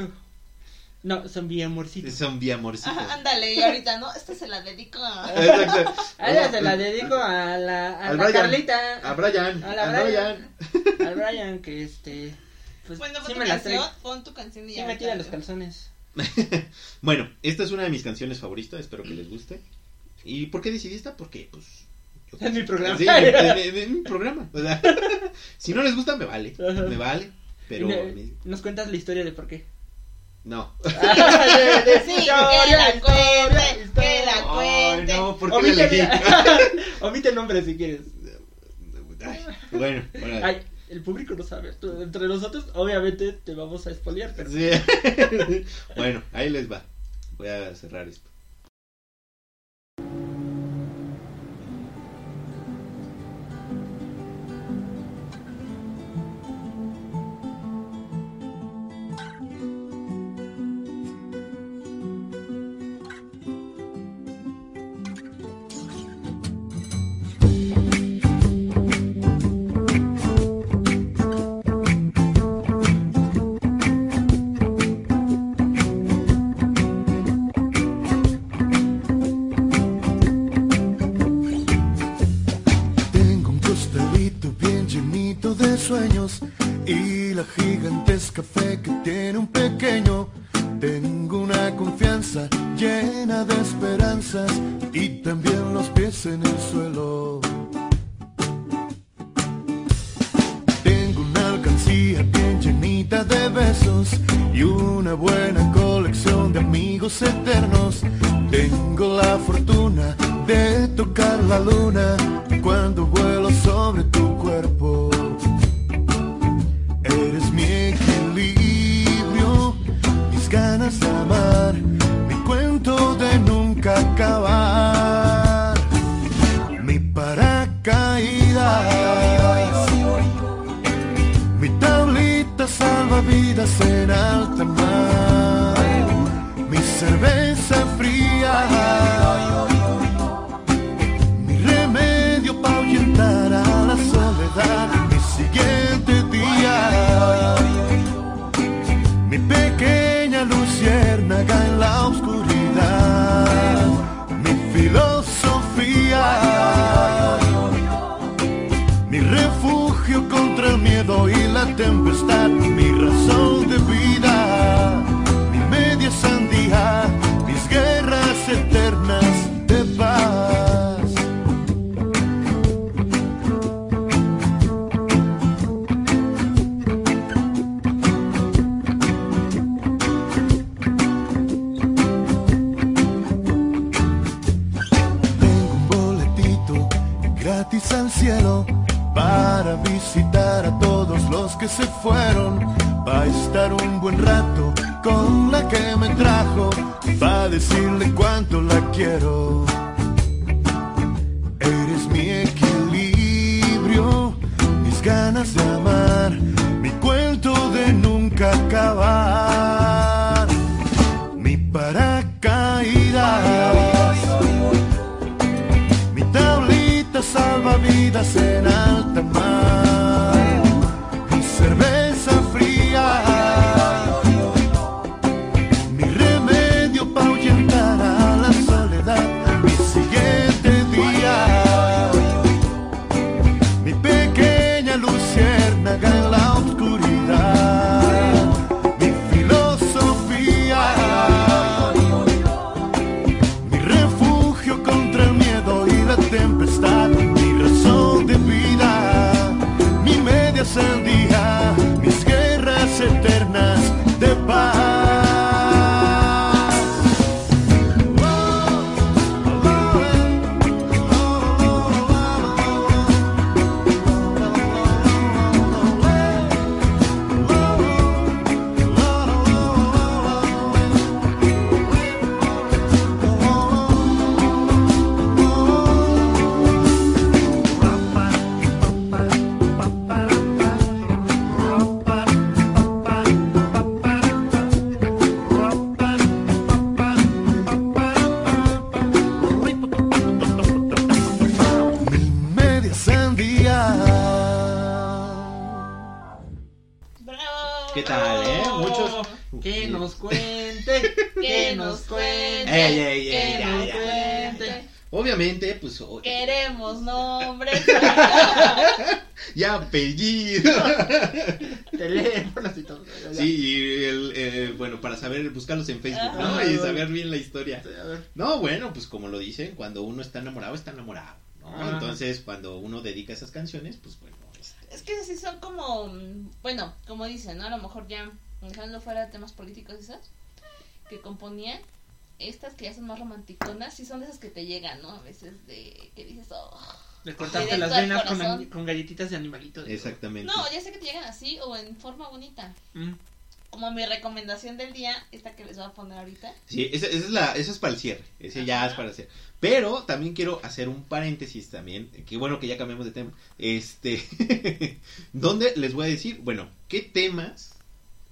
No, son bien amorcito. Son. Ajá, ándale, y ahorita, ¿no? Esta se la dedico a... Exacto. Ah, ya se la dedico a la, a Al la Brian. Carlita. A Brian. A la a Brian. Brian. Al Brian, que este. Pues Bueno, pon sí tu me la canción, trae. pon tu canción y Sí ya. me tira los calzones. Bueno, esta es una de mis canciones favoritas, espero que les guste. ¿Y por qué decidí esta? Porque, pues... yo- Es mi programa. Sí, es mi, programa. O sea, si no les gusta, me vale. Ajá. Me vale. Pero... Me- Nos cuentas la historia de por qué. no. Sí, que la cuente, que la Ay, cuente. no, ¿por qué Omite, la elegí? omite el nombre si quieres. Ay, bueno. Ay, el público no sabe. Entre nosotros, obviamente, te vamos a espolear, pero. Sí. bueno, ahí les va. Voy a cerrar esto. Y la gigantesca fe que tiene un pequeño. Tengo una confianza llena de esperanzas y también los pies en el suelo. Visitar a todos los que se fueron, para estar un buen rato con la que me trajo, para decirle cuánto la quiero. Eres mi equilibrio, mis ganas de amar, mi cuento de nunca acabar, mi paracaídas mi tablita salvavidas en nos cuente. Ey, ey, ey, que ya, nos ya, cuente. Obviamente, pues. Queremos nombres. Ya apellido. teléfonos y todo. Ya, ya. Sí, y el, eh, bueno, para saber, buscarlos en Facebook, ¿no? Y saber bien la historia. A ver. No, bueno, pues como lo dicen, cuando uno está enamorado, está enamorado, ¿no? Ajá. Entonces, cuando uno dedica esas canciones, pues bueno, este, Es que sí son como, mm, bueno, como dicen, ¿no? A lo mejor ya dejando fuera temas políticos y esas, que componían, estas que ya son más romanticonas, sí son de esas que te llegan, ¿no? A veces de que dices, oh. Cortaste Directo las venas con, galletitas de animalito. de- exactamente. No, ya sé que te llegan así o en forma bonita. Mm. Como mi recomendación del día, esta que les voy a poner ahorita. Sí, esa, esa es la, esa es para el cierre, ese ya es para el cierre. Pero también quiero hacer un paréntesis también, que bueno que ya cambiamos de tema. Este, donde les voy a decir, bueno, qué temas.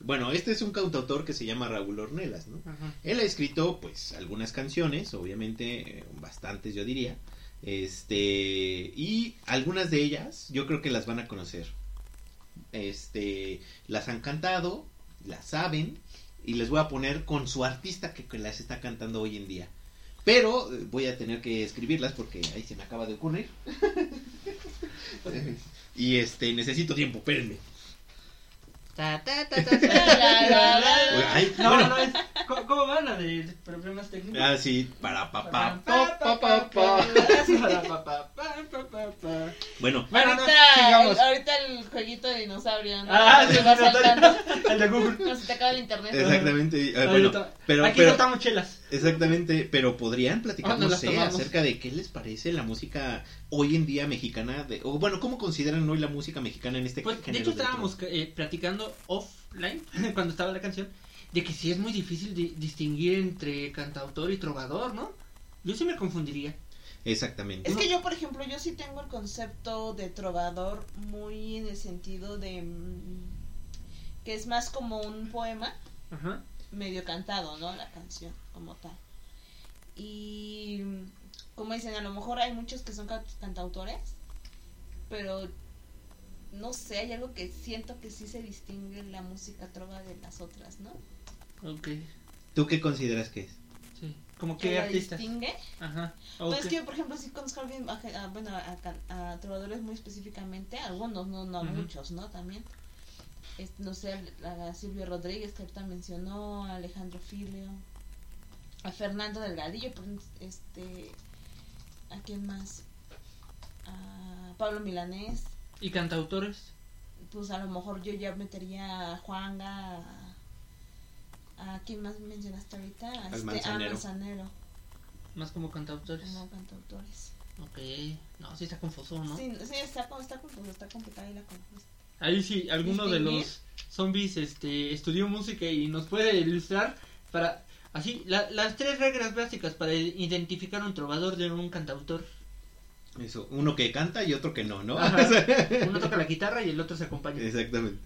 Bueno, este es un cantautor que se llama Raúl Ornelas, ¿no? Ajá. Él ha escrito, pues, algunas canciones, obviamente, eh, bastantes, yo diría. Este, y algunas de ellas, yo creo que las van a conocer. Este, las han cantado, las saben, y les voy a poner con su artista que, que las está cantando hoy en día. Pero eh, voy a tener que escribirlas porque ahí se me acaba de ocurrir. y este, necesito tiempo, espérenme. No, no, es. ¿Cómo, va la de problemas técnicos? Ah, sí, para pa, pa, Pa, pa, pa, pa, pa. Para, pa, pa, pa, pa, pa, pa. Bueno, Bueno, no, ahorita, el jueguito de dinosaurio, ¿no? Ah, Se va saltando. El de Google. No se te acaba el internet. exactamente. eh, bueno, pero, Aquí pero, chelas. Exactamente, pero podrían platicar, no sé, acerca de qué les parece la música hoy en día mexicana, de, o bueno, cómo consideran hoy la música mexicana en este Pues, de hecho, de estábamos eh, platicando offline, cuando estaba la canción, de que sí es muy difícil di- distinguir entre cantautor y trovador, ¿no? Yo sí me confundiría. Exactamente. Es que yo, por ejemplo, yo sí tengo el concepto de trovador muy en el sentido de mm, que es más como un poema Ajá. medio cantado, ¿no? La canción como tal. Y como dicen, a lo mejor hay muchos que son ca- cantautores, pero no sé, hay algo que siento que sí se distingue en la música trova de las otras, ¿no? Ok. ¿Tú qué consideras que es? Sí. ¿Como Que qué artistas? distingue. Ajá. Pues ok. es que yo, por ejemplo, sí conozco a alguien, a, a- bueno, a, a trovadores muy específicamente, algunos, no, no muchos, ¿no? También. Este, no sé, a, a Silvio Rodríguez, que ahorita mencionó, a Alejandro Filio, a Fernando Delgadillo, por, este, ¿a quién más? A Pablo Milanés, ¿Y cantautores? pues a lo mejor yo ya metería a Juanga, a, a quién más mencionaste ahorita, a, Al este, Manzanero. a Manzanero, Más como cantautores. como cantautores. Ok. No, sí está confuso, ¿no? Sí, sí, está, está confuso, está complicada ahí la cosa. Ahí sí, alguno de los zombies este, estudió música y nos puede ilustrar para... Así, la- las tres reglas básicas para identificar un trovador de un cantautor. Eso, uno que canta y otro que no, ¿no? Ajá. Uno toca la guitarra y el otro se acompaña. Exactamente.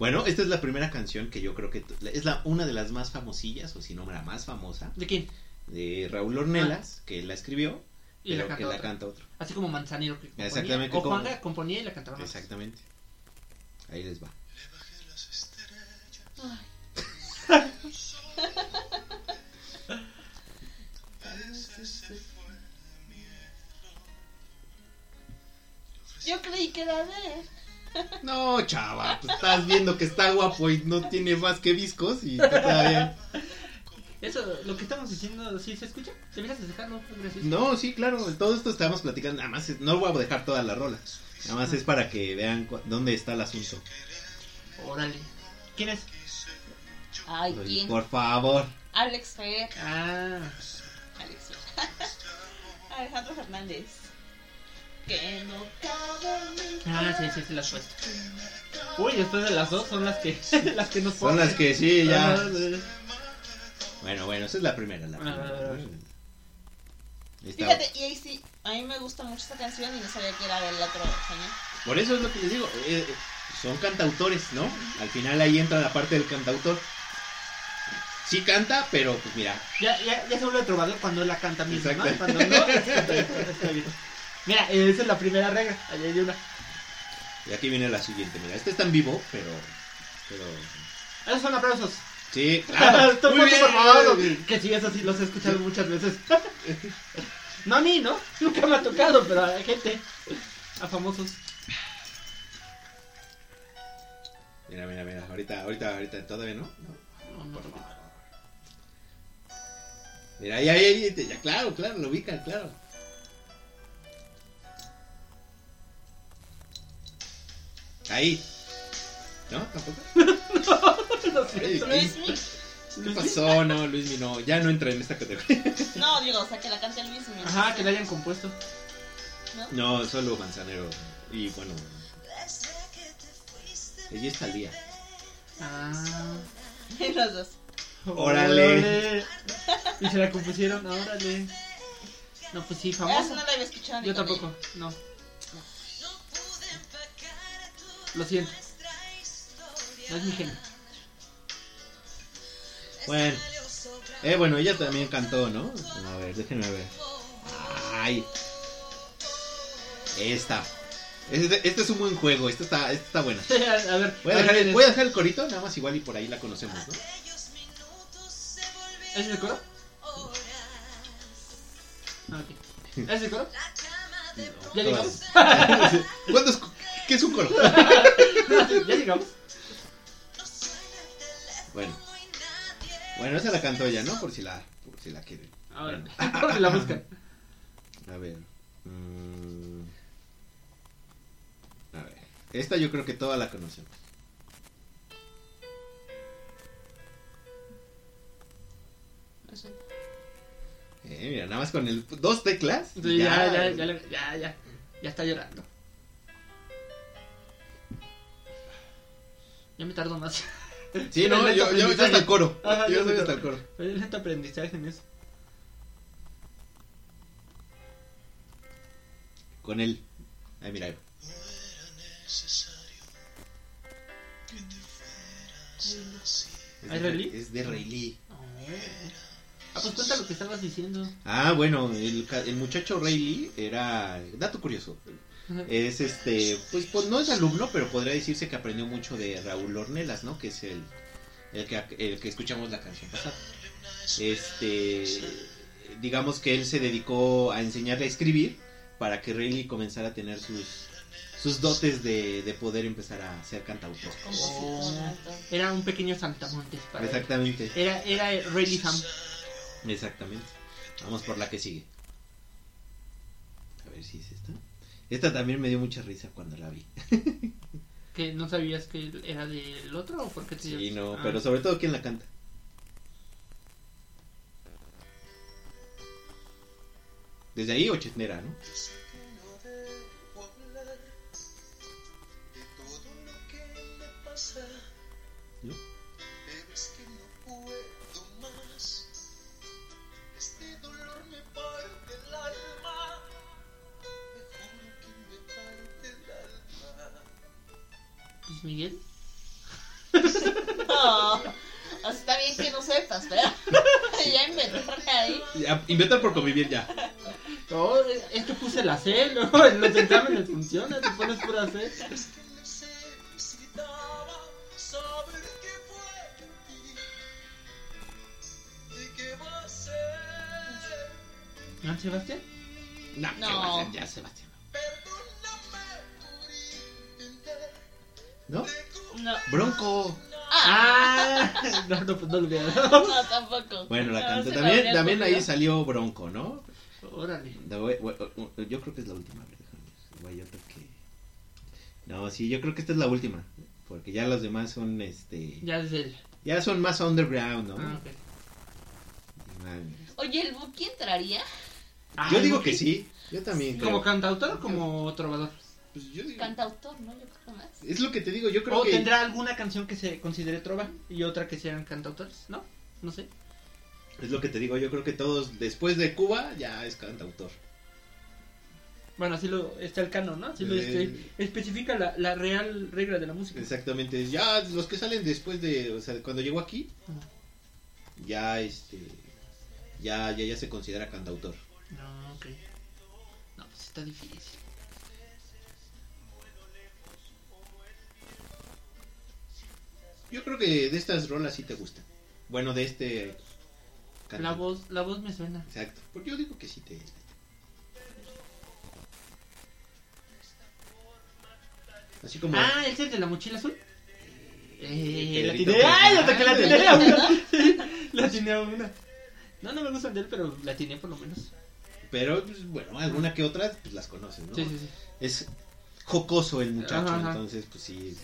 Bueno, esta es la primera canción que yo creo que es la una de las más famosillas, o si no la más famosa, ¿De quién? de Raúl Ornelas, que la escribió, Y la pero que canta la otra. canta otro. Así como Manzanero que componía. Exactamente, O como- Juanga componía y la cantaba. más. Exactamente. Ahí les va. Yo creí que era de él. No, chava, pues estás viendo que está guapo y no tiene más que viscos y está bien. Eso, lo que estamos diciendo, ¿sí se escucha? ¿Se empieza a. No, sí, claro, todo esto estamos platicando, nada más, es- no voy a dejar toda la rola, nada más es para que vean dónde está el asunto. Órale. ¿Quién es? Ay, Oye, ¿quién? Por favor. Alex Fer. Ah, Alex Fer. Alejandro Fernández. Que no cabe en mi ah, sí, sí, sí, las puesto. Uy, después de las dos son las que, las que nos Son las que sí, ya. Ah. Bueno, bueno, esa es la primera, la primera. Ah. Ahí está. Fíjate, y ahí sí, a mí me gusta mucho esta canción y no sabía que era del otro señor. Por eso es lo que les digo, eh, eh, son cantautores, ¿no? Al final ahí entra la parte del cantautor. Sí canta, pero pues mira, Ya, ya, ya se vuelve trovador cuando él la canta mismo, ¿no? Exacto. Cuando no, es cantautor, está bien. Mira, esa es la primera regla. Allá hay una. y aquí viene la siguiente, mira, este está en vivo, pero... pero Esos son aplausos. sí, claro. Muy bien. Que sí, eso sí, los he escuchado muchas veces. No a mí, ¿no? Nunca me ha tocado, pero a gente. A famosos. Mira, mira, mira, ahorita, ahorita, ahorita, todavía no. No, No. no. Mira, ahí, ahí, ahí, ya, claro, claro, lo ubican, claro. Ahí. ¿No? ¿Tampoco? Lo siento. Ay, Luismi. ¿Qué pasó? No, Luismi, no, ya no entra en esta categoría. No, digo, o sea, que la cante el Luismi. Ajá, que la hayan compuesto. No, solo Manzanero. Y bueno, ella es Talía. Ah. Los dos. Órale. Y se la compusieron, órale. No, pues sí, famosa. no la había escuchado ni Yo tampoco, no. Lo siento. No es mi género. Bueno. Eh, bueno, ella también cantó, ¿no? A ver, déjenme ver. Ay. Esta. Este, este es un buen juego, esta está, esta está buena. a ver, Voy a, dejar el, voy a dejar el corito, nada más igual y por ahí la conocemos, ¿no? ¿Ese es el coro? Ah, ok. ¿Ese es el coro? ¿Ya llegamos? ¿Cuántos? ¿Qué es un coro? ¿Ya llegamos? Bueno. Bueno, esa la cantó ella, ¿no? Por si la, por si la quieren. Ahora, Bueno. ¿por qué la buscan? A ver. mm, a ver. Esta yo creo que toda la conocemos. Eh, mira, nada más con el dos teclas. Sí, ya, ya, ya, ya, ya, ya, ya está llorando. Ya me tardo más. Sí, no, El yo, yo, yo hasta el coro. Ajá, yo yo soy hasta el coro. Hay lento aprendizaje en eso. Con él. Ay, mira. Es ¿Es de, Ray Lee? es de Ray Lee. Ah, pues cuenta lo que estabas diciendo. Ah, bueno, el, el muchacho Ray Lee era, dato curioso, es este, pues, pues no es alumno, pero podría decirse que aprendió mucho de Raúl Ornelas, ¿no? Que es el, el que, el que escuchamos la canción pasada. Este, digamos que él se dedicó a enseñarle a escribir para que Ray Lee comenzara a tener sus, sus dotes de, de poder empezar a ser cantautor. Era un pequeño saltamontes para él. Exactamente, Era, era Rayleigh Ham. exactamente. Vamos por la que sigue. A ver si es esta. También me dio mucha risa cuando la vi. Que no sabías que era del otro o por qué te Sí, no, Ah. pero sobre todo quién la canta. Desde ahí ochentera, ¿no? ¿No? Luis Miguel. No. O sea, está bien que no sepas, pero ya inventarle ahí. Ya, Inventar por convivir ya. No, es que puse la C, ¿no? En los exámenes funciona, te pones pura C. ¿Joan Sebastián? No, No. Sebastián, ya Sebastián. ¿No? No. Bronco. Ah, no, no, pues no lo hubiera dado. No, tampoco. Bueno, la No, me También, también ahí salió Bronco, ¿no? Órale. Yo creo que es la última. a ver, déjame ver. Voy a otro que- No, sí, yo creo que esta es la última. Porque ya los demás son, este... Ya desde el. Ya son más underground, ¿no? Ah, ok. Oye, ¿el Buki entraría? Ah, Yo digo que sí. Yo también creo. ¿Como cantautor o como trovador? Pues yo digo- Cantautor, ¿no? Yo creo más. Es lo que te digo, yo creo ¿O que... tendrá alguna canción que se considere trova y otra que sean cantautores? ¿No? No sé. Es lo que te digo, yo creo que todos después de Cuba ya es cantautor. Bueno, así lo está el canon, ¿no? Así lo Eh. este, especifica la, la real regla de la música. Exactamente. Ya los que salen después de, o sea, cuando llegó aquí, ya este ya ya ya se considera cantautor. No, ok. No, pues está difícil. Yo creo que de estas rolas sí te gustan. Bueno, de este La voz, la voz me suena. Exacto. Porque yo digo que sí te Así como Ah, ¿ese es de la mochila azul? Eh, la Pedrito tiene. ¡Ay, hasta que la tiene a una! La tiene a una. No, no me gustan de él, pero la tiene por lo menos. pero pues, bueno, alguna que otra pues las conoces, ¿no? Sí, sí, sí. Es jocoso el muchacho, Ajá, ajá. entonces pues sí.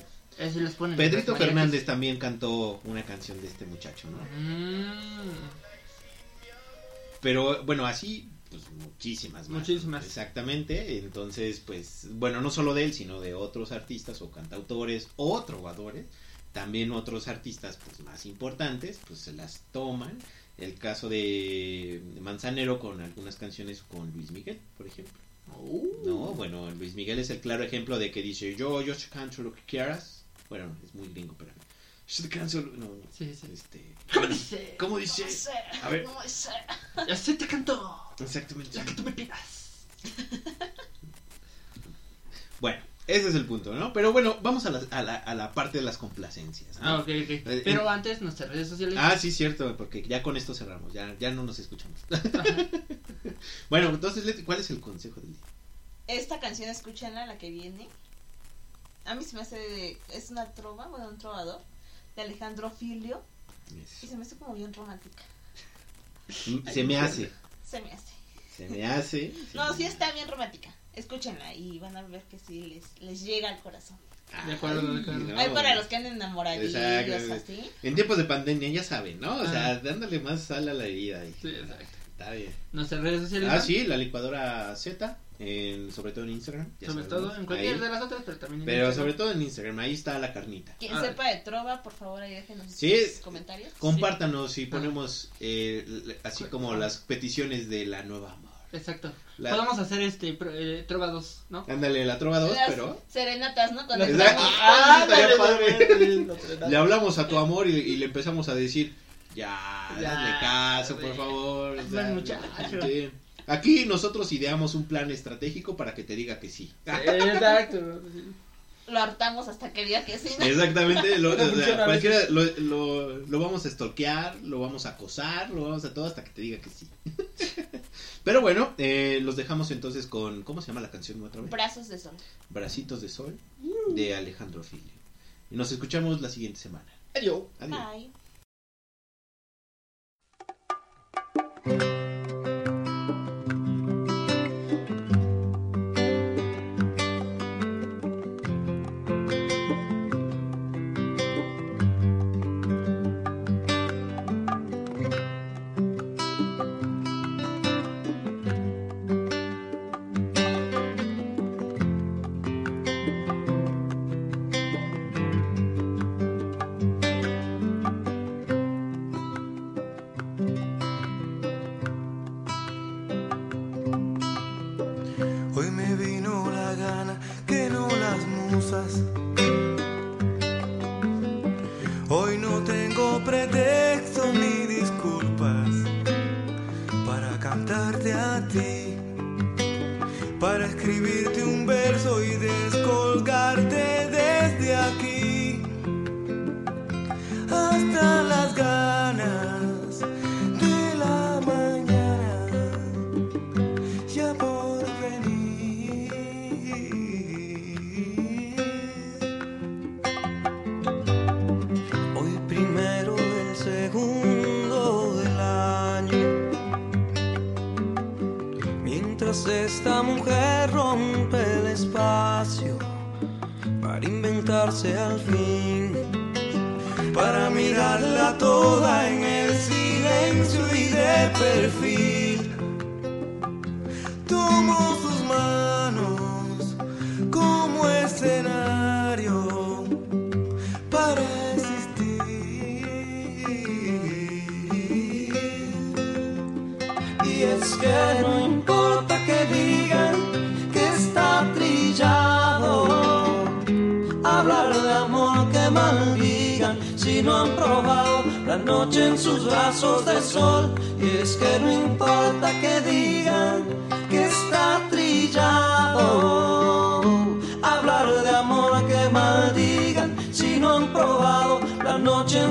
Ponen. Pedrito. Fernández también cantó una canción de este muchacho, ¿no? Mm, Pero bueno, así, pues muchísimas más. Muchísimas. Exactamente. Entonces, pues, bueno, no solo de él, sino de otros artistas o cantautores o trovadores. También otros artistas, pues, más importantes, pues se las toman. El caso de Manzanero con algunas canciones con Luis Miguel, por ejemplo. uh, No, bueno, Luis Miguel es el claro ejemplo de que dice, yo, yo canto lo que quieras. Bueno, es muy gringo, pero... Yo te canto lo- No, Sí, sí. este... ¿Cómo dice? ¿Cómo dice? No sé. A ver. No sé. Ya sé te canto. Exactamente. La que tú me pidas. Bueno, ese es el punto, ¿no? Pero bueno, vamos a la, a la, a la parte de las complacencias. ¿no? Ah, ok, ok. Eh, Pero eh. antes, nuestras redes sociales. Ah, sí, cierto, porque ya con esto cerramos, ya, ya no nos escuchamos. bueno, entonces, Leti, ¿cuál es el consejo del día? Esta canción, escúchenla, la que viene. A mí se me hace. de- es una trova, bueno, un trovador. De Alejandro Filio. Y se me hace como bien romántica. Se me hace, Se me hace. se me hace. se No, me sí está bien romántica. Escúchenla y van a ver que sí les, les llega al corazón. De acuerdo, de acuerdo. no. Ay, para los que andan así. En tiempos de pandemia, ya saben, ¿no? O sea, Ah. dándole más sal a la herida. Sí, exacto. Está bien. Nuestras redes sociales. Ah, sí, la licuadora Z, en, sobre todo en Instagram. ya Sobre sabemos, todo en cualquier ahí. de las otras, pero también en Pero Instagram. sobre todo en Instagram, ahí está la carnita. Quien Ah. sepa de trova, por favor, ahí déjenos Sí. sus comentarios. Compártanos y ponemos eh, así Ah. como las peticiones de la nueva amor. Exacto. La- Podemos hacer este pro- eh, Trova 2, ¿no? Ándale, la trova 2, Las pero... serenatas, ¿no? Con el. Ah, padre. Le hablamos a tu amor y, y le empezamos a decir, ya, Ya, hazle caso, por favor. Buen muchacho. sí. Aquí nosotros ideamos un plan estratégico para que te diga que sí. Exacto. Lo hartamos hasta que diga que sí. ¿no? Exactamente, lo, No o sea, funciona a cualquiera lo, lo, lo vamos a stalkear, lo vamos a acosar, lo vamos a todo hasta que te diga que sí. Pero bueno, eh, los dejamos entonces con, ¿cómo se llama la canción otra vez? Brazos de sol. Bracitos de Sol de Alejandro Filio. Y nos escuchamos la siguiente semana. Adiós. Adiós. Bye.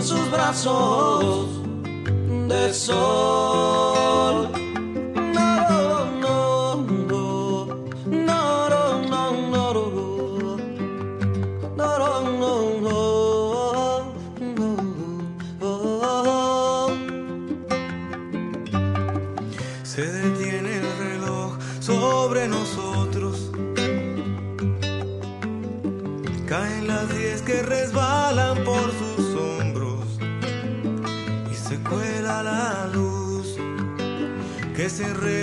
Sus brazos de sol. Se enreda